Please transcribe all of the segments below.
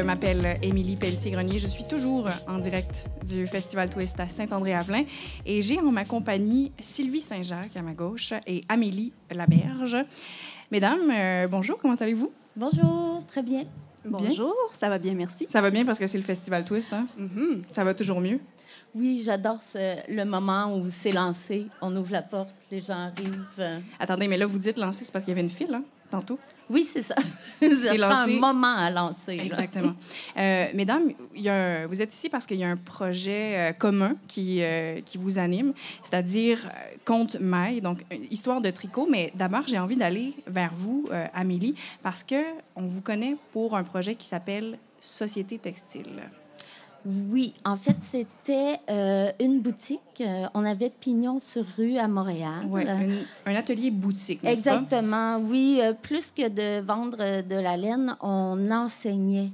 Je m'appelle Émilie Pelletier-Grenier. Je suis toujours en direct du Festival Twist à Saint-André-Avelin. Et j'ai en ma compagnie Sylvie Saint-Jacques à ma gauche et Amélie Laberge. Mesdames, euh, bonjour, comment allez-vous? Bonjour, très bien. Bonjour, ça va bien, merci. Ça va bien parce que c'est le Festival Twist, hein? Mhm. Ça va toujours mieux? Oui, j'adore le moment où c'est lancé. On ouvre la porte, les gens arrivent. Attendez, mais là, vous dites lancer, c'est parce qu'il y avait une file, hein, tantôt? Oui, c'est ça. Lancé. un moment à lancer. Exactement. Euh, mesdames, il y a un- vous êtes ici parce qu'il y a un projet euh, commun qui, euh, qui vous anime, c'est-à-dire Conte Maille, donc histoire de tricot. Mais d'abord, j'ai envie d'aller vers vous, Amélie, parce que on vous connaît pour un projet qui s'appelle Société Textile. Oui, en fait, c'était euh, une boutique. Euh, on avait Pignon sur rue à Montréal. Ouais, Euh, un, un atelier boutique, n'est-ce pas? Exactement, oui. Plus que de vendre de la laine, on enseignait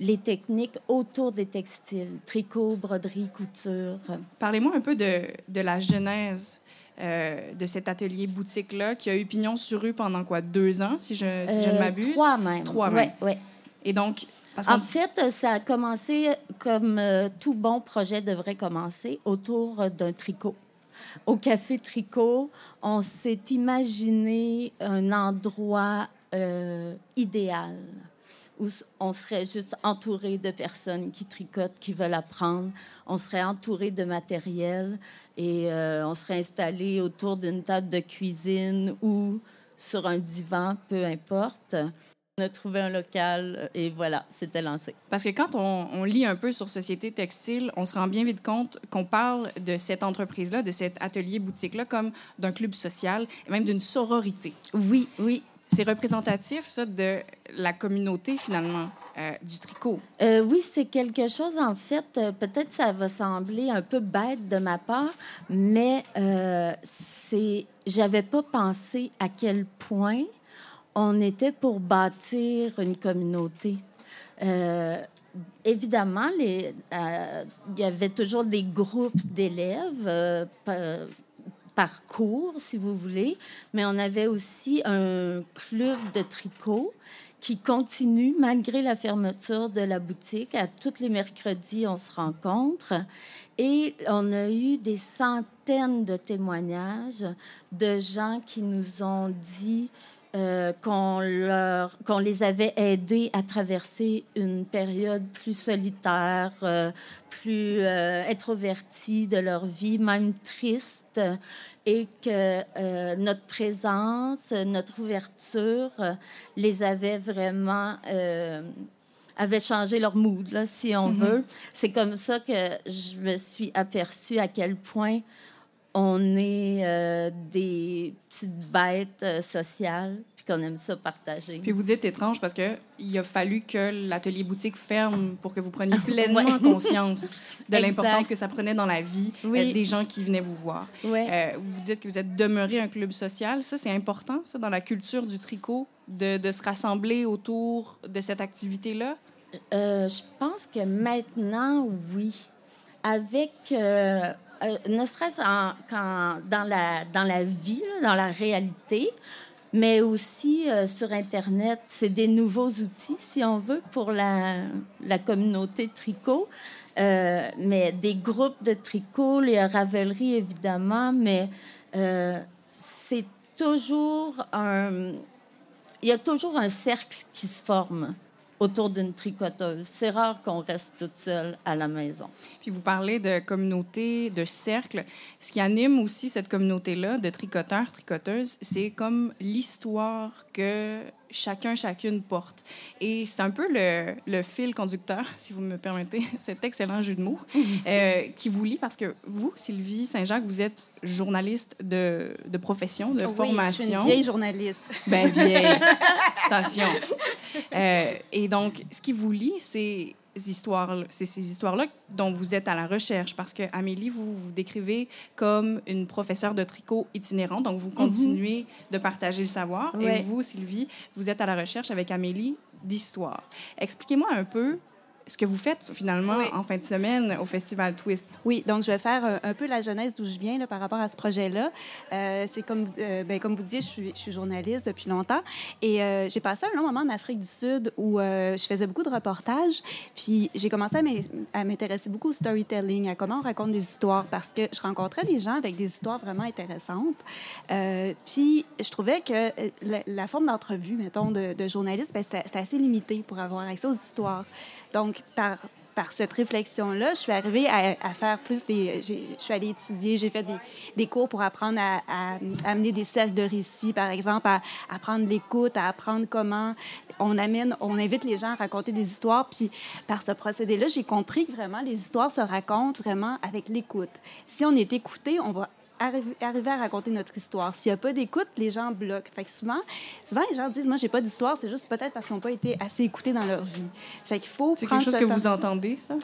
les techniques autour des textiles, tricot, broderie, couture. Parlez-moi un peu de, de la genèse euh, de cet atelier boutique-là qui a eu pignon sur rue pendant quoi, deux ans, si je, si je ne m'abuse? Trois même. Trois Ouais, même. ouais. Et donc, parce En fait, ça a commencé comme euh, tout bon projet devrait commencer autour d'un tricot. Au café Tricot, on s'est imaginé un endroit euh, idéal où on serait juste entouré de personnes qui tricotent, qui veulent apprendre. On serait entouré de matériel et euh, on serait installé autour d'une table de cuisine ou sur un divan, peu importe. On a trouvé un local euh, et voilà, c'était lancé. Parce que quand on, on lit un peu sur Société Textile, on se rend bien vite compte qu'on parle de cette entreprise-là, de cet atelier boutique-là, comme d'un club social et même d'une sororité. Oui, oui. C'est représentatif, ça, de la communauté, finalement, euh, du tricot. Euh, oui, c'est quelque chose, en fait, euh, peut-être ça va sembler un peu bête de ma part, mais c'est, j'avais pas pensé à quel point on était pour bâtir une communauté. Euh, évidemment, euh, il y avait toujours des groupes d'élèves euh, pa- par cours, si vous voulez, mais on avait aussi un club de tricot qui continue malgré la fermeture de la boutique. À tous les mercredis, on se rencontre. Et on a eu des centaines de témoignages de gens qui nous ont dit euh, qu'on leur, qu'on les avait aidés à traverser une période plus solitaire, euh, plus euh, introvertie de leur vie, même triste, et que notre présence, notre ouverture les avait vraiment avait changé leur mood, là, si on Mhm. veut. C'est comme ça que je me suis aperçue à quel point on est euh, des petites bêtes euh, sociales, puis qu'on aime ça partager. Puis vous dites étrange parce que il a fallu que l'atelier boutique ferme pour que vous preniez pleinement Ouais. conscience de l'importance que ça prenait dans la vie Oui. euh, des gens qui venaient vous voir. Ouais. Euh, vous dites que vous êtes demeuré un club social. Ça, c'est important, ça, dans la culture du tricot, de, de se rassembler autour de cette activité-là? Euh, je pense que maintenant, oui. Avec, euh, ne serait-ce en- qu'en- dans, la, dans la vie, dans la réalité, mais aussi euh, sur Internet, c'est des nouveaux outils, si on veut, pour la, la communauté tricot. Euh, mais des groupes de tricot, les Ravelry, évidemment, mais c'est toujours un... Il y a toujours un cercle qui se forme autour d'une tricoteuse. C'est rare qu'on reste toute seule à la maison. Puis vous parlez de communauté, de cercle. Ce qui anime aussi cette communauté-là de tricoteurs, tricoteuses, c'est comme l'histoire que chacun, chacune porte. Et c'est un peu le, le fil conducteur, si vous me permettez, cet excellent jeu de mots, euh, qui vous lie parce que vous, Sylvie Saint-Jacques, vous êtes journaliste de, de profession, de Oui, formation. je suis une vieille journaliste. Ben vieille. Attention. Euh, et donc, ce qui vous lie, c'est ces histoires, c'est ces histoires-là dont vous êtes à la recherche, parce que Amélie, vous vous décrivez comme une professeure de tricot itinérante, donc vous continuez de partager le savoir. Et vous, Sylvie, vous êtes à la recherche avec Amélie d'histoire. Expliquez-moi un peu ce que vous faites finalement Oui. en fin de semaine au Festival Twist. Oui, donc je vais faire euh, un peu la jeunesse d'où je viens là, par rapport à ce projet-là. Euh, c'est comme, euh, ben, comme vous disiez, je suis, je suis journaliste depuis longtemps et euh, j'ai passé un long moment en Afrique du Sud où je faisais beaucoup de reportages. Puis j'ai commencé à m'in- à m'intéresser beaucoup au storytelling, à comment on raconte des histoires parce que je rencontrais des gens avec des histoires vraiment intéressantes. Puis je trouvais que la, la forme d'entrevue, mettons, de, de journaliste, ben, c'était assez limité pour avoir accès aux histoires. Donc, par, par cette réflexion-là, je suis arrivée à, faire plus des... Je suis allée étudier, j'ai fait des, des cours pour apprendre à, amener des cercles de récits, par exemple, à apprendre l'écoute, à apprendre comment on amène, on invite les gens à raconter des histoires. Puis par ce procédé-là, j'ai compris que vraiment les histoires se racontent vraiment avec l'écoute. Si on est écouté, on va arriver, arriver à raconter notre histoire. S'il n'y a pas d'écoute, les gens bloquent. Fait que souvent, souvent, les gens disent, moi, j'ai pas d'histoire, c'est juste peut-être parce qu'ils n'ont pas été assez écoutés dans leur vie. Fait qu'il faut C'est quelque chose que vous entendez, ça?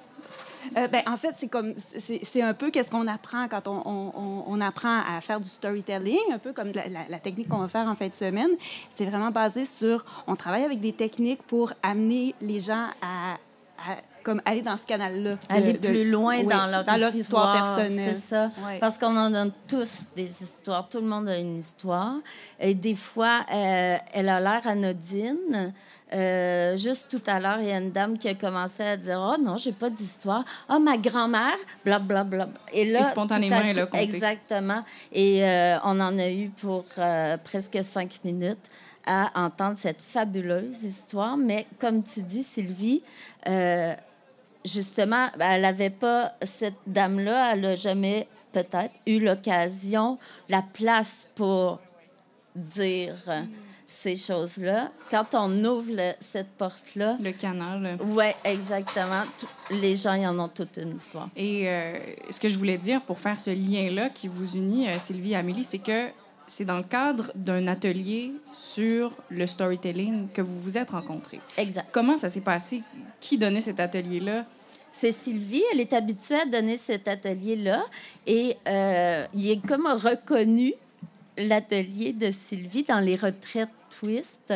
euh, ben, en fait, c'est comme c'est un peu qu'est-ce qu'on apprend quand on, on- on- on apprend à faire du storytelling, un peu comme la, la- la technique qu'on va faire en fin de semaine. C'est vraiment basé sur on travaille avec des techniques pour amener les gens à, à comme aller dans ce canal-là, Aller de- plus loin oui, dans leur dans leur histoire personnelle. C'est ça. Parce qu'on en a tous des histoires. Tout le monde a une histoire. Et des fois, euh, elle a l'air anodine. Euh, juste tout à l'heure, il y a une dame qui a commencé à dire Oh non, j'ai pas d'histoire. Ah, ma grand-mère, blablabla. Et là, Et spontanément, tout à elle a coup- compté. Exactement. Et euh, on en a eu pour euh, presque cinq minutes à entendre cette fabuleuse histoire. Mais comme tu dis, Sylvie, euh, justement, elle n'avait pas, cette dame-là, elle n'a jamais peut-être eu l'occasion, la place pour dire ces choses-là. Quand on ouvre le- cette porte-là, Le canal. oui, exactement, tout- les gens, y en ont toute une histoire. Et euh, ce que je voulais dire pour faire ce lien-là qui vous unit, euh, Sylvie et Amélie, c'est que c'est dans le cadre d'un atelier sur le storytelling que vous vous êtes rencontrés. Exact. Comment ça s'est passé? Qui donnait cet atelier-là? C'est Sylvie, elle est habituée à donner cet atelier-là et euh, il est comme reconnu l'atelier de Sylvie dans les retraites twist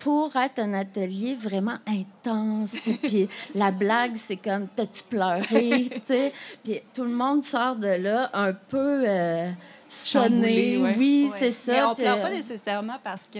pour être un atelier vraiment intense. Puis la blague, c'est comme t'as-tu pleuré. Puis tout le monde sort de là un peu euh, ouais. Oui, Ouais. c'est ça. Mais on pleure pas euh, nécessairement parce que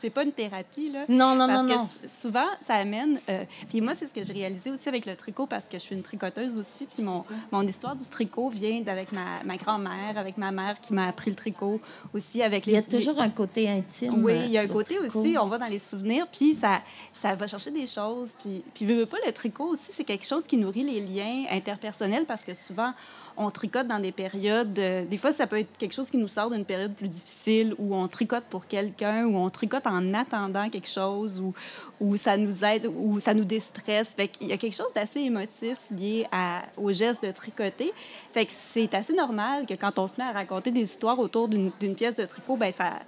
c'est pas une thérapie là. Non, non, Parce non, que non. souvent, ça amène. euh, puis moi, c'est ce que j'ai réalisé aussi avec le tricot parce que je suis une tricoteuse aussi. Puis mon, mon histoire du tricot vient d'avec ma, ma grand-mère, avec ma mère qui m'a appris le tricot aussi. Avec Il y a les, toujours un côté intime. oui, euh, il y a un côté tricot. aussi, on va dans les souvenirs, puis ça, ça va chercher des choses. Puis, puis veux, veux pas, le tricot aussi, c'est quelque chose qui nourrit les liens interpersonnels parce que souvent, on tricote dans des périodes. euh, des fois, ça peut être quelque chose qui nous sort d'une période plus difficile où on tricote pour quelqu'un, ou on tricote en attendant quelque chose, ou, ou ça nous aide, ou ça nous déstresse. Fait qu'il y a quelque chose d'assez émotif lié au geste de tricoter. Fait que c'est assez normal que quand on se met à raconter des histoires autour d'une pièce de tricot, ben ça,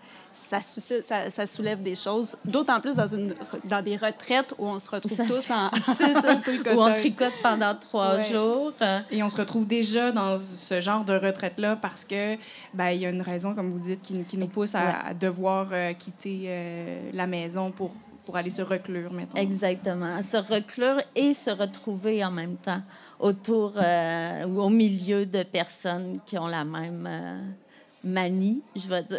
ça, suscite- ça, ça soulève des choses, d'autant plus dans, une, dans des retraites où on se retrouve Ça- tous en. Ou on tricote pendant trois Ouais. jours. euh, Et on se retrouve déjà dans ce genre de retraite-là parce que ben, il y a une raison, comme vous dites, qui, qui nous pousse à, Ouais. à devoir euh, quitter euh, la maison pour, pour aller se reclure, mettons. Exactement. Se reclure et se retrouver en même temps autour euh, ou au milieu de personnes qui ont la même euh, manie, je vais dire.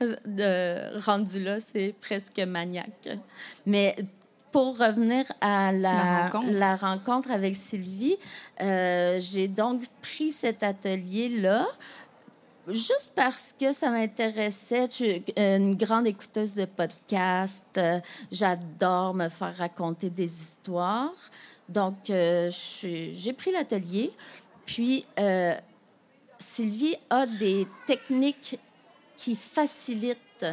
de, rendu là, c'est presque maniaque. Mais pour revenir à la, La rencontre. la rencontre avec Sylvie, euh, j'ai donc pris cet atelier-là juste parce que ça m'intéressait. Je suis une grande écouteuse de podcasts. Euh, J'adore me faire raconter des histoires. Donc, euh, j'ai pris l'atelier. Puis, euh, Sylvie a des techniques qui facilitent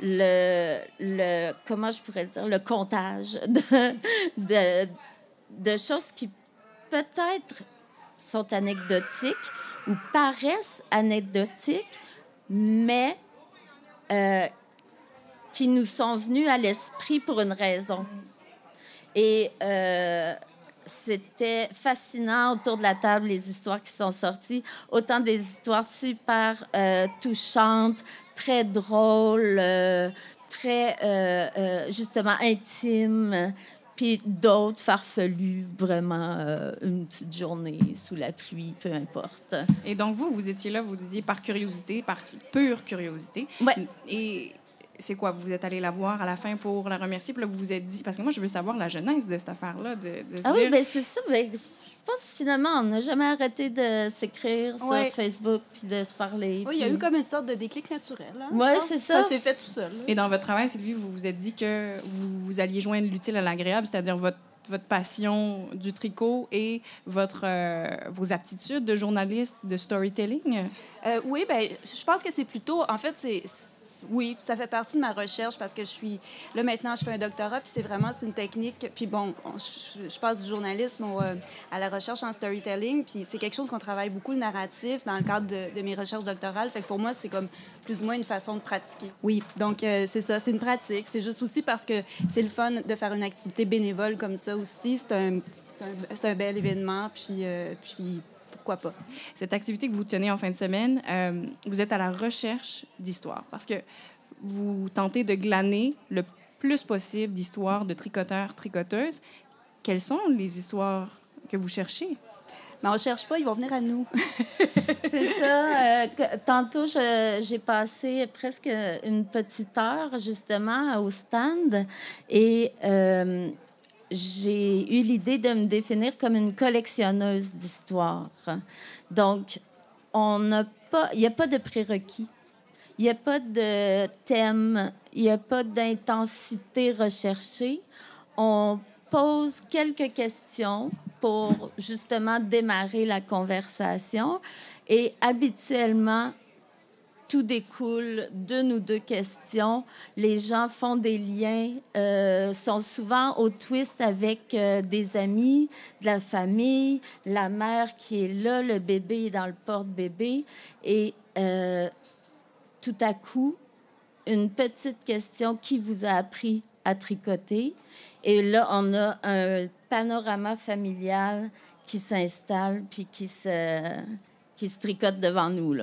le, comment je pourrais dire, le comptage de choses qui peut-être sont anecdotiques ou paraissent anecdotiques, mais euh, qui nous sont venues à l'esprit pour une raison. Et euh, c'était fascinant autour de la table, les histoires qui sont sorties. Autant des histoires super euh, touchantes, très drôles, euh, très, euh, justement, intimes. puis d'autres farfelus, vraiment une petite journée sous la pluie, peu importe. Et donc, vous, vous étiez là, vous disiez par curiosité, par pure curiosité. Ouais. Et c'est quoi? Vous êtes allé la voir à la fin pour la remercier, puis là, vous vous êtes dit... Parce que moi, je veux savoir la genèse de cette affaire-là, de, de se Ah oui, dire... ben c'est ça. Ben, je pense que finalement, on n'a jamais arrêté de s'écrire Ouais. sur Facebook puis de se parler. Oui, il y a puis- eu comme une sorte de déclic naturel. hein, pense. c'est ça. Ça s'est fait tout seul. là. Et dans votre travail, Sylvie, vous vous êtes dit que vous, vous alliez joindre l'utile à l'agréable, c'est-à-dire votre, votre passion du tricot et votre, euh, vos aptitudes de journaliste, de storytelling? Euh, oui, ben, je pense que c'est plutôt, en fait, c'est oui, ça fait partie de ma recherche parce que je suis là maintenant, je fais un doctorat, puis c'est vraiment une technique. Puis bon, on- je, je passe du journalisme au, euh, à la recherche en storytelling, puis c'est quelque chose qu'on travaille beaucoup le narratif dans le cadre de, de mes recherches doctorales. Fait que pour moi, c'est comme plus ou moins une façon de pratiquer. Oui, donc euh, c'est ça, c'est une pratique. C'est juste aussi parce que c'est le fun de faire une activité bénévole comme ça aussi. C'est un, un, un bel événement, puis euh, puis pourquoi pas. Cette activité que vous tenez en fin de semaine, euh, vous êtes à la recherche d'histoires parce que vous tentez de glaner le plus possible d'histoires de tricoteurs, tricoteuses. Quelles sont les histoires que vous cherchez? Mais on cherche pas, ils vont venir à nous. C'est ça. euh, tantôt, j'ai passé presque une petite heure justement au stand et euh, j'ai eu l'idée de me définir comme une collectionneuse d'histoires. Donc, on n'a pas, il n'y a pas de prérequis. Il n'y a pas de thème, il n'y a pas d'intensité recherchée. On pose quelques questions pour justement démarrer la conversation et habituellement, tout découle d'une ou deux questions. Les gens font des liens, euh, sont souvent au twist avec euh, des amis, de la famille, la mère qui est là, le bébé est dans le porte-bébé. Et euh, tout à coup, une petite question qui vous a appris à tricoter. Et là, on a un panorama familial qui s'installe puis qui se, qui se tricote devant nous.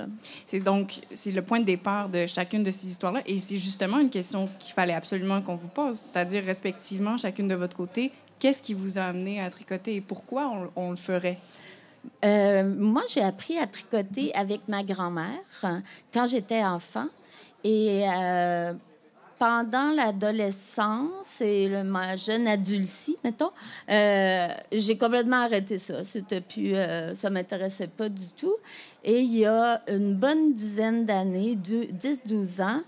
C'est donc c'est le point de départ de chacune de ces histoires-là. Et c'est justement une question qu'il fallait absolument qu'on vous pose, c'est-à-dire respectivement, chacune de votre côté, qu'est-ce qui vous a amené à tricoter et pourquoi on, on le ferait? Euh, moi, j'ai appris à tricoter avec ma grand-mère hein, quand j'étais enfant. Et euh, pendant l'adolescence et le, ma jeune adulcie, mettons, euh, j'ai complètement arrêté ça. C'était plus, euh, ça m'intéressait pas du tout. Et il y a une bonne dizaine d'années, deux- 10-12 ans,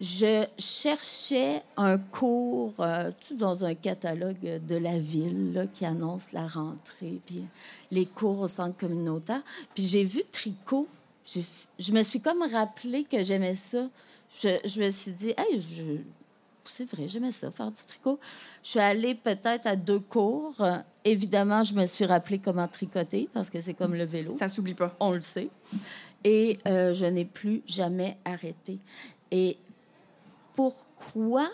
je cherchais un cours euh, sais, dans un catalogue de la ville qui annonce la rentrée, puis les cours au centre communautaire. Puis j'ai vu tricot. Je me suis comme rappelé que j'aimais ça. Je, je me suis dit, hey, je- c'est vrai, j'aimais ça, faire du tricot. Je suis allée peut-être à deux cours. Euh, évidemment, je me suis rappelé comment tricoter parce que c'est comme le vélo Ça s'oublie pas. on le sait. Et euh, je n'ai plus jamais arrêté. Et pourquoi?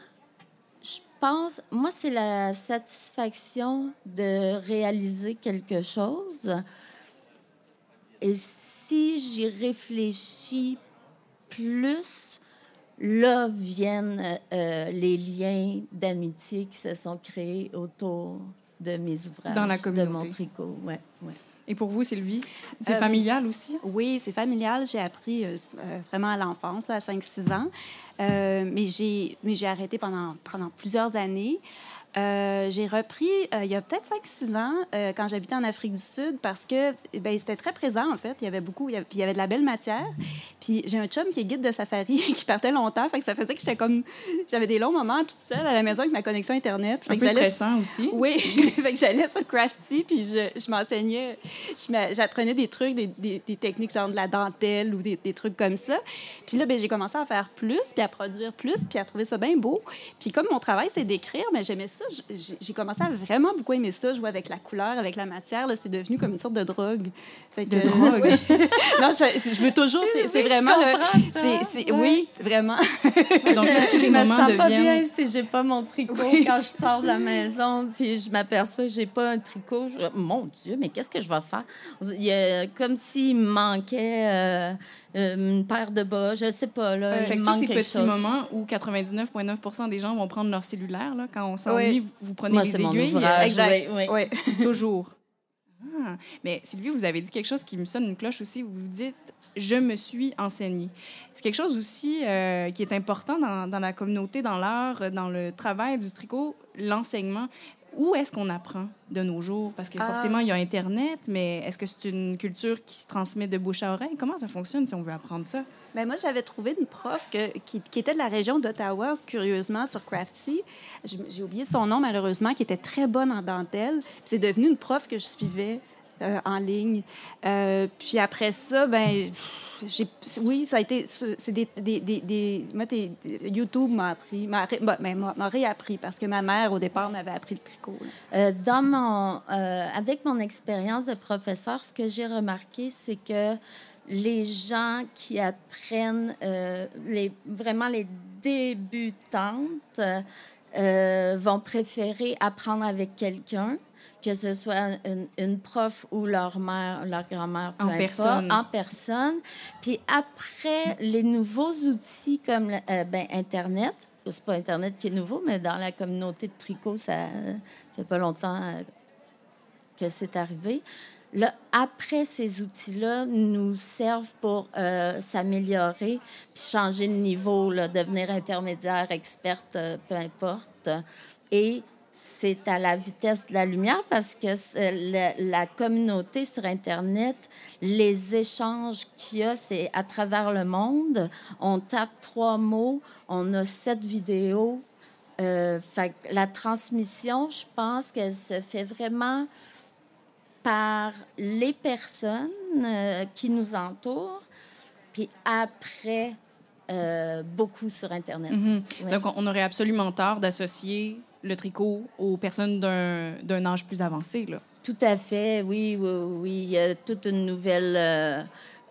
Je pense, moi, c'est la satisfaction de réaliser quelque chose. Et si j'y réfléchis plus, là viennent euh, les liens d'amitié qui se sont créés autour de mes ouvrages, Dans la de mon tricot. Ouais, ouais. Et pour vous, Sylvie, c'est Euh, familial aussi? Oui, c'est familial. J'ai appris euh, euh, vraiment à l'enfance, à 5-6 ans. Euh, mais j'ai mais j'ai arrêté pendant, pendant plusieurs années. Euh, j'ai repris euh, il y a peut-être 5-6 ans euh, quand j'habitais en Afrique du Sud parce que ben, c'était très présent en fait. Il y avait beaucoup, il y avait, puis il y avait de la belle matière. Puis j'ai un chum qui est guide de safari qui partait longtemps, fait que ça faisait que j'étais comme j'avais des longs moments toute seule à la maison avec ma connexion internet. Fait Un que peu stressant aussi. oui, fait que j'allais sur Craftsy, puis je, je m'enseignais, j'apprenais des trucs, des, des- des techniques genre de la dentelle ou des, des trucs comme ça. Puis là, ben, j'ai commencé à faire plus, puis à produire plus, puis à trouver ça bien beau. Puis comme mon travail, c'est d'écrire, mais j'aimais ça. J- j'ai- commencé à vraiment beaucoup aimer ça, jouer avec la couleur, avec la matière. C'est devenu comme une sorte de drogue. Fait que, De drogue? Oui. non, je, je veux toujours... C'est Oui, je vraiment... comprends ça. c'est- c'est- Ouais. Oui, vraiment. Donc, je, je me sens pas bien si j'ai pas mon tricot Oui. quand je sors de la maison puis je m'aperçois que j'ai pas un tricot. Je- mon Dieu, mais qu'est-ce que je vais faire? Il y a comme s'il me manquait euh, euh, une paire de bas, je sais pas. Là, fait il que tous ces petits chose. moments où 99,9 des gens vont prendre leur cellulaire, là, quand on s'ennuie, Oui. vous prenez Moi, les c'est mon aiguilles. ouvrage. Exact. oui, oui. Oui. Toujours. Ah. Mais Sylvie, vous avez dit quelque chose qui me sonne une cloche aussi. Vous vous dites je me suis enseignée. C'est quelque chose aussi euh, qui est important dans, dans la communauté, dans l'art, dans le travail du tricot, l'enseignement. Où est-ce qu'on apprend de nos jours? Parce que Ah. forcément, il y a Internet, mais est-ce que c'est une culture qui se transmet de bouche à oreille? Comment ça fonctionne si on veut apprendre ça? Ben moi, j'avais trouvé une prof que- qui, qui était de la région d'Ottawa, curieusement, sur Craftsy. J'ai oublié son nom, malheureusement, qui était très bonne en dentelle. C'est devenu une prof que je suivais euh, en ligne. Euh, puis après ça, ben, j'ai, oui, ça a été, c'est des, des, des, des- moi, YouTube m'a appris, m'a, ben, m'a- réappris parce que ma mère, au départ, m'avait appris le tricot. Euh, dans mon, avec mon expérience de professeur, ce que j'ai remarqué, c'est que les gens qui apprennent, les, vraiment les débutantes, euh, vont préférer apprendre avec quelqu'un, que ce soit une, une prof ou leur mère, leur grand-mère, En personne. en personne. Puis après, les nouveaux outils comme euh, ben, Internet, c'est pas Internet qui est nouveau, mais dans la communauté de tricot, ça fait pas longtemps euh, que c'est arrivé. Là, après, ces outils-là nous servent pour euh, s'améliorer, puis changer de niveau, là, devenir intermédiaire, experte, euh, peu importe. Et c'est à la vitesse de la lumière parce que la, communauté sur Internet, les échanges qu'il y a, c'est à travers le monde. On tape trois mots, on a sept vidéos. Euh, la transmission, je pense qu'elle se fait vraiment par les personnes euh, qui nous entourent, puis après, euh, beaucoup sur Internet. Mhm. Ouais. Donc, on- aurait absolument tort d'associer le tricot aux personnes d'un d'un âge plus avancé. Là. Tout à fait, oui, oui, oui. Il y a toute une nouvelle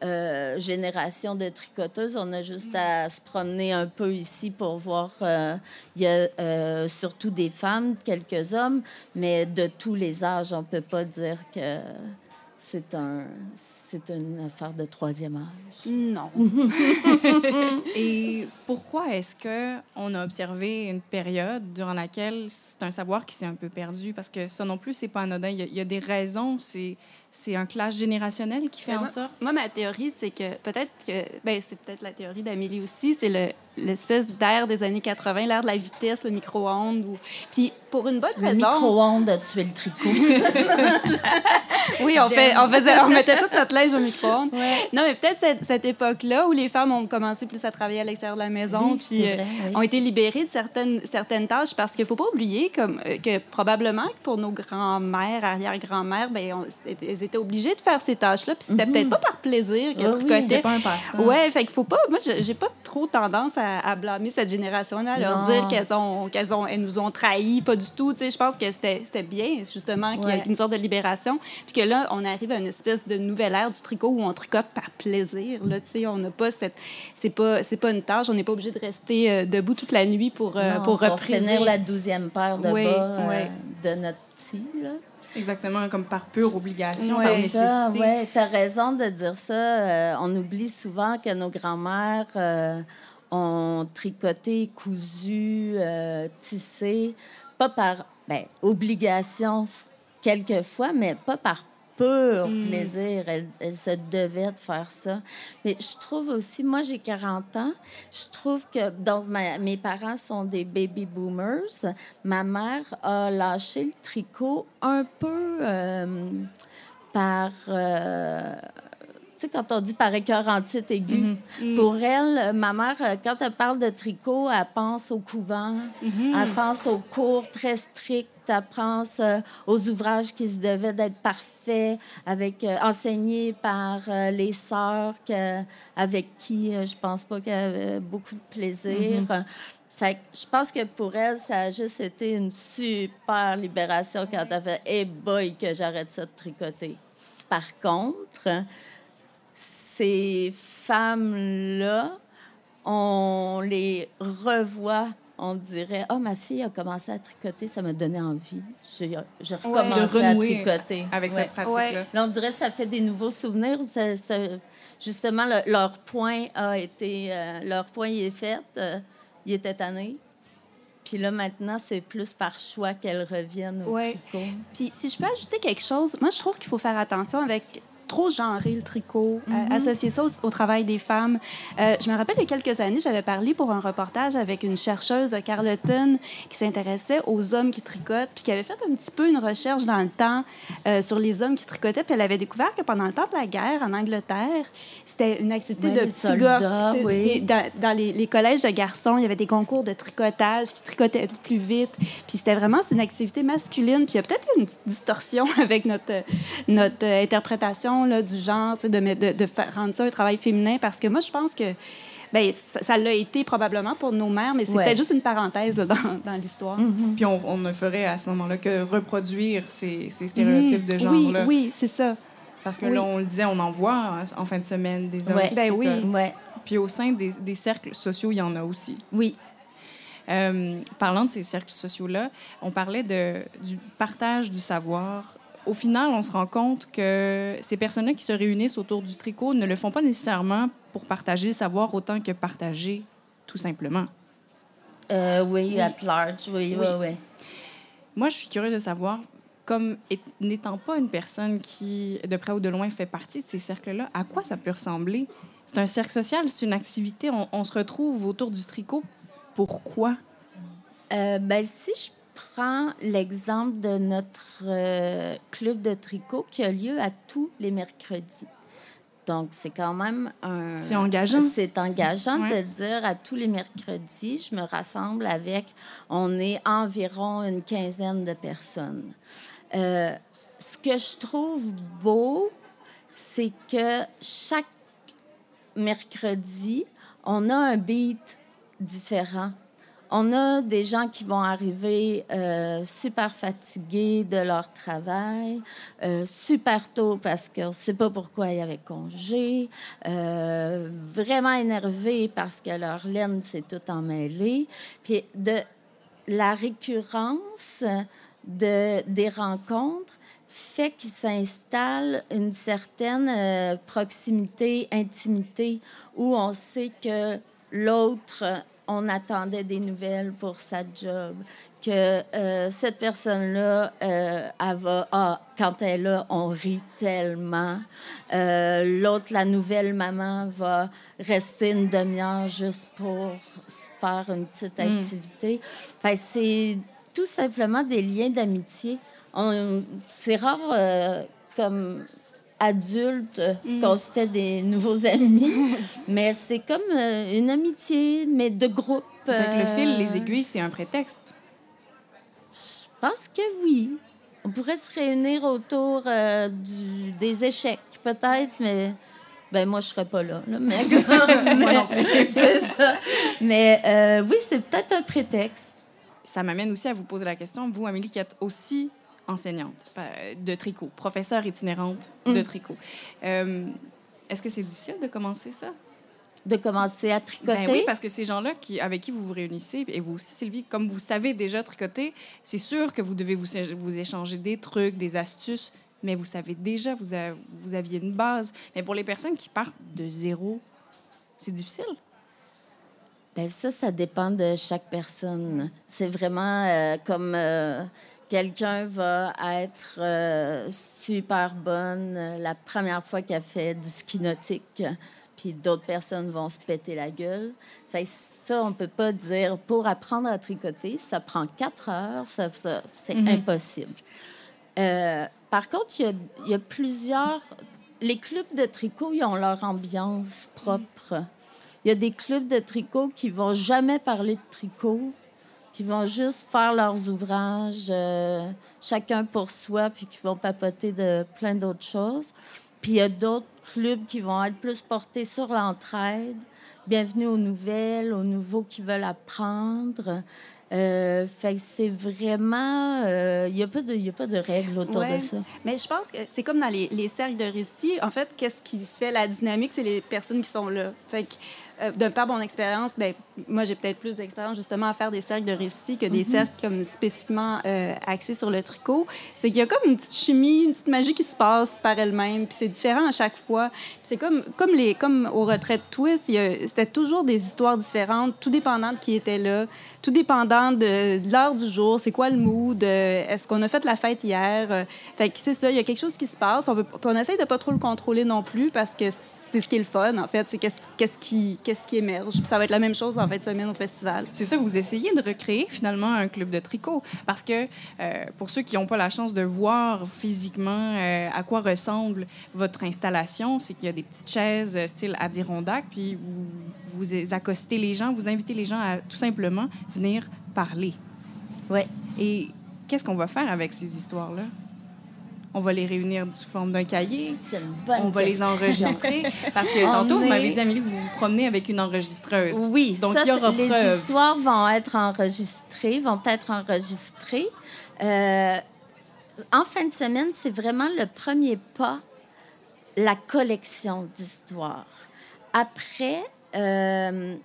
euh, génération de tricoteuses. On a juste à se promener un peu ici pour voir. euh, il y a euh, surtout des femmes, quelques hommes, mais de tous les âges. On ne peut pas dire que c'est un, c'est une affaire de troisième âge. Non. Et pourquoi est-ce que on a observé une période durant laquelle c'est un savoir qui s'est un peu perdu? Parce que ça non plus, c'est pas anodin. Il y y a des raisons. C'est c'est un clash générationnel qui fait Mais en sorte. Moi, ma théorie, c'est que peut-être que. Ben, c'est peut-être la théorie d'Amélie aussi, c'est le- l'espèce d'air des années 80, l'air de la vitesse, le micro-ondes. Ou... Puis pour une bonne Le raison. micro-ondes a tué le tricot. Oui, on, fait, on, faisait, on mettait toute notre linge au micro-ondes. Ouais. Non, mais peut-être cette, cette époque-là où les femmes ont commencé plus à travailler à l'extérieur de la maison, Oui, puis euh, oui. ont été libérées de certaines, certaines tâches, parce qu'il ne faut pas oublier comme, euh, que probablement que pour nos grands-mères, arrière-grand-mères, ben, elles étaient obligées de faire ces tâches-là, puis c'était Mhm. peut-être pas par plaisir qu'elles Oui, tricotaient. Pas un passe-temps. Ouais, fait qu'il faut pas. Moi, je- j'ai pas trop tendance à, à blâmer cette génération-là, à leur Non. dire qu'elles ont, qu'elles ont, elles nous ont trahis, pas du tout. Tu sais, je pense que c'était, bien, justement, qu'il y ait Ouais. une sorte de libération. Puis que là, on arrive à une espèce de nouvelle ère du tricot où on tricote par plaisir. Là, tu sais, on n'a pas cette, c'est pas, c'est pas une tâche. On n'est pas obligé de rester euh, debout toute la nuit pour, euh, Non, pour pour repriser. finir la douzième paire de Oui, bas euh, oui. de notre petit. Là. Exactement, comme par pure obligation, Ouais. par C'est ça, nécessité. tu as raison de dire ça. Euh, on oublie souvent que nos grands-mères euh, ont tricoté, cousu, euh, tissé, pas par ben, obligation quelquefois, mais pas par pur Mm. plaisir. Elles se devaient de faire ça. Mais je trouve aussi, moi j'ai 40 ans, je trouve que, donc ma- mes parents sont des baby boomers. Ma mère a lâché le tricot un peu euh, par... euh, sais, quand on dit par écœurantite aiguë, Mhm. pour elle, ma mère, euh, quand elle parle de tricot, elle pense au couvent, Mhm. elle pense aux cours très stricts, elle pense euh, aux ouvrages qui se devaient d'être parfaits, avec, euh, enseignés par euh, les sœurs que- avec qui euh, je pense pas qu'elle avait beaucoup de plaisir. Fait que je pense que pour elle, ça a juste été une super libération quand elle a fait « Hey boy, que j'arrête ça de tricoter ». Par contre, ces femmes-là, on les revoit, on dirait Oh, ma fille a commencé à tricoter, ça m'a donné envie. J'ai j'ai recommencé à renouer tricoter. avec Ouais. cette pratique-là. Là, on dirait que ça fait des nouveaux souvenirs. ou ça- ça- justement, le- leur point a été. euh, leur point y est fait. euh, il était tanné. Puis là, maintenant, c'est plus par choix qu'elles reviennent au Ouais. tricot. Puis, si je peux ajouter quelque chose, moi, je trouve qu'il faut faire attention avec trop genrer le tricot, euh, associer ça au, au travail des femmes. Euh, je me rappelle, il y a quelques années, j'avais parlé pour un reportage avec une chercheuse de Carleton qui s'intéressait aux hommes qui tricotent, puis qui avait fait un petit peu une recherche dans le temps euh, sur les hommes qui tricotaient, puis elle avait découvert que pendant le temps de la guerre, en Angleterre, c'était une activité de petits gars. Oui. dans, dans les, les collèges de garçons, il y avait des concours de tricotage qui tricotaient plus vite. Puis c'était vraiment une activité masculine. Puis il y a peut-être une petite distorsion avec notre, notre euh, là, du genre, de, rendre ça un travail féminin. Parce que moi, je pense que ben, ça l'a été probablement pour nos mères, mais c'est Ouais. peut-être juste une parenthèse là, dans, dans l'histoire. Puis on, on ne ferait à ce moment-là que reproduire ces, ces stéréotypes de genre-là. Oui, oui, c'est ça. Parce que Oui. là, on le disait, on en voit en- en fin de semaine des hommes. Ouais. Ben oui. Ouais. Puis au sein des, des cercles sociaux, il y en a aussi. Oui. Euh, parlant de ces cercles sociaux-là, on parlait de, du partage du savoir. Au final, on se rend compte que ces personnes-là qui se réunissent autour du tricot ne le font pas nécessairement pour partager le savoir autant que partager tout simplement. Euh, oui, Oui. at large. Oui, oui, Oui. oui. Moi, je suis curieuse de savoir, comme n'étant pas une personne qui, de près ou de loin, fait partie de ces cercles-là, à quoi ça peut ressembler? C'est un cercle social, c'est une activité, on, on se retrouve autour du tricot. Pourquoi? Euh, ben, si je prends l'exemple de notre euh, club de tricot qui a lieu à tous les mercredis. Donc, c'est quand même un... C'est engageant. C'est engageant Ouais. de dire à tous les mercredis, je me rassemble avec, on est environ une quinzaine de personnes. Euh, ce que je trouve beau, c'est que chaque mercredi, on a un beat différent. On a des gens qui vont arriver euh, super fatigués de leur travail, euh, super tôt parce qu'on ne sait pas pourquoi il y avait congé, euh, vraiment énervés parce que leur laine s'est tout emmêlée. Puis de la récurrence de, des rencontres fait qu'il s'installe une certaine proximité, intimité, où on sait que l'autre, on attendait des nouvelles pour sa job, que euh, cette personne-là, euh, elle va, ah, quand elle est là, on rit tellement. Euh, L'autre, la nouvelle maman, va rester une demi-heure juste pour faire une petite Mm. activité. Que c'est tout simplement des liens d'amitié. C'est rare comme adulte Mm. qu'on se fait des nouveaux amis, mais c'est comme euh, une amitié, mais de groupe. Que le fil, euh, les aiguilles, c'est un prétexte. Je pense que oui. On pourrait se réunir autour euh, du, des échecs, peut-être, mais ben moi, je serais pas là. là, mais c'est ça. Mais euh, oui, c'est peut-être un prétexte. Ça m'amène aussi à vous poser la question, vous, Amélie, qui êtes aussi enseignante de tricot, professeure itinérante de Mm. tricot. Euh, Est-ce que c'est difficile de commencer ça? De commencer à tricoter? Ben oui, parce que ces gens-là qui, avec qui vous vous réunissez, et vous aussi, Sylvie, comme vous savez déjà tricoter, c'est sûr que vous devez vous, vous échanger des trucs, des astuces, mais vous savez déjà, vous, a- vous aviez une base. Mais pour les personnes qui partent de zéro, c'est difficile. Ben ça, ça dépend de chaque personne. C'est vraiment euh, comme euh, quelqu'un va être euh, super bonne euh, la première fois qu'elle fait du ski nautique, puis d'autres personnes vont se péter la gueule. Fait que ça, on peut pas dire pour apprendre à tricoter, ça prend quatre heures, ça, ça- c'est Mhm. impossible. Euh, par contre, il y y a plusieurs. Les clubs de tricot, ils ont leur ambiance propre. Il y a des clubs de tricot qui vont jamais parler de tricot, qui vont juste faire leurs ouvrages, euh, chacun pour soi, puis qui vont papoter de plein d'autres choses. Puis il y a d'autres clubs qui vont être plus portés sur l'entraide. Bienvenue aux nouvelles, aux nouveaux qui veulent apprendre. Euh, fait c'est vraiment... euh, Il n'y a, pas de- y a pas de règles autour Ouais. de ça. Mais je pense que c'est comme dans les, les cercles de récit. En fait, qu'est-ce qui fait la dynamique, c'est les personnes qui sont là. Fait que euh, de par mon expérience, ben, moi, j'ai peut-être plus d'expérience justement à faire des cercles de récit que des cercles comme spécifiquement euh, axés sur le tricot. C'est qu'il y a comme une petite chimie, une petite magie qui se passe par elle-même, puis c'est différent à chaque fois. C'est comme, comme, les, comme au retrait de Twist, c'était toujours des histoires différentes, tout dépendant de qui était là, tout dépendant de, de l'heure du jour, c'est quoi le mood, euh, est-ce qu'on a fait la fête hier. fait que c'est ça, il y a quelque chose qui se passe. On, puis on essaye de pas trop le contrôler non plus parce que c'est ce qui est le fun, en fait. C'est qu'est-ce qu'est-ce qui, qu'est-ce qui émerge. Puis ça va être la même chose en fin de semaine au festival. C'est ça, vous essayez de recréer finalement un club de tricot. Parce que euh, pour ceux qui n'ont pas la chance de voir physiquement euh, à quoi ressemble votre installation, c'est qu'il y a des petites chaises euh, style Adirondack, puis vous, vous accostez les gens, vous invitez les gens à tout simplement venir parler. Ouais. Et qu'est-ce qu'on va faire avec ces histoires-là? On va les réunir sous forme d'un cahier. On va les enregistrer. Parce que tantôt, vous m'avez dit, Amélie, que vous vous promenez avec une enregistreuse. Oui, Donc, ça, il y aura les preuve. histoires vont être enregistrées, vont être enregistrées. Euh, en fin de semaine, c'est vraiment le premier pas, la collection d'histoires. Après, euh,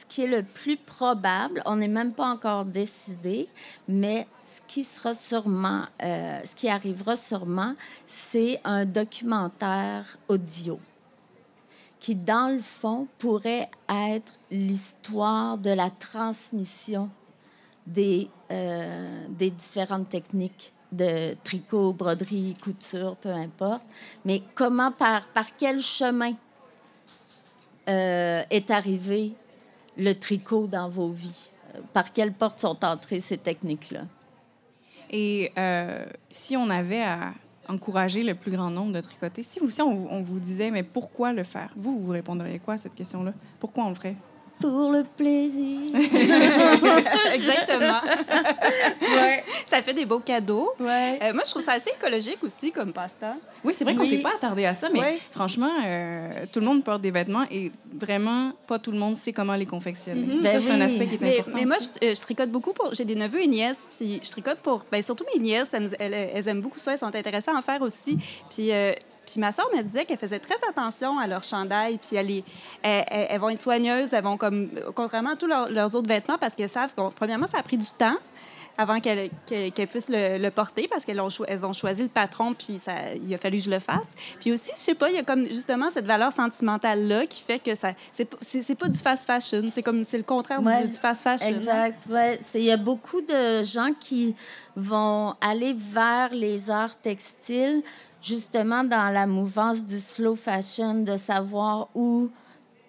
ce qui est le plus probable, on n'est même pas encore décidé, mais ce qui sera sûrement, euh, ce qui arrivera sûrement, c'est un documentaire audio qui, dans le fond, pourrait être l'histoire de la transmission des, euh, des différentes techniques de tricot, broderie, couture, peu importe. Mais comment, par, par quel chemin euh, est arrivé le tricot dans vos vies? Par quelle porte sont entrées ces techniques-là? Et euh, si on avait à encourager le plus grand nombre de tricoter, si, vous, si on, on vous disait, mais pourquoi le faire? Vous, vous répondriez quoi à cette question-là? Pourquoi on le ferait? Pour le plaisir. Exactement. ça fait des beaux cadeaux. Ouais. Euh, moi, je trouve ça assez écologique aussi comme passe-temps. Oui, c'est vrai qu'on Oui. s'est pas attardé à ça, mais Oui. franchement, euh, tout le monde porte des vêtements et vraiment, pas tout le monde sait comment les confectionner. Mhm. Ben ça, c'est un oui. aspect qui est Mais, important. mais moi, je, euh, je tricote beaucoup pour. J'ai des neveux et nièces, puis je tricote pour. Ben, surtout mes nièces, elles, elles- elles aiment beaucoup ça, elles sont intéressées à en faire aussi. Puis. euh, puis ma soeur me disait qu'elle faisait très attention à leurs chandails, puis elles, elles- vont être soigneuses, elles vont comme, contrairement à tous leurs autres vêtements, parce qu'elles savent que, premièrement, ça a pris du temps avant qu'elles qu'elles- qu'elles puissent le, le porter, parce qu'elles ont, cho- ont choisi le patron, puis ça, il a fallu que je le fasse. Puis aussi, je sais pas, il y a comme justement cette valeur sentimentale-là qui fait que ça, c'est pas- du fast fashion, c'est comme, c'est le contraire du- Ouais. du, fast fashion. Exact. Ouais. C'est- Il y a beaucoup de gens qui vont aller vers les arts textiles, justement dans la mouvance du slow fashion, de savoir où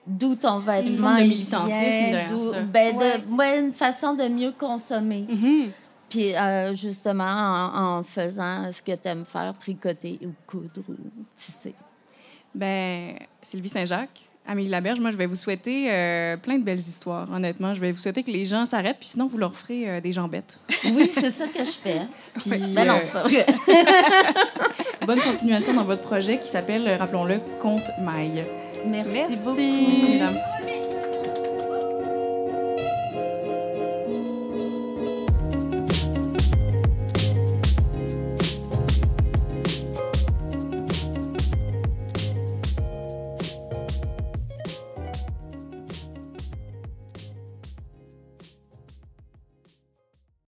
d'où ton vêtement il militantisme vient, derrière d'où- ça. ben, de- Ouais. ouais, une façon de mieux consommer. Mhm. Puis euh, justement en, en faisant ce que tu aimes faire, tricoter ou coudre ou tisser. Ben, Sylvie Saint-Jacques, Amélie Laberge, moi, je vais vous souhaiter euh, plein de belles histoires, honnêtement. Je vais vous souhaiter que les gens s'arrêtent, puis sinon, vous leur ferez euh, des jambettes. Oui, c'est ça que je fais. Puis, Mais non, euh, c'est pas vrai. bonne continuation dans votre projet qui s'appelle, euh, rappelons-le, Conte Maille. Merci, Merci. beaucoup. Mesdames.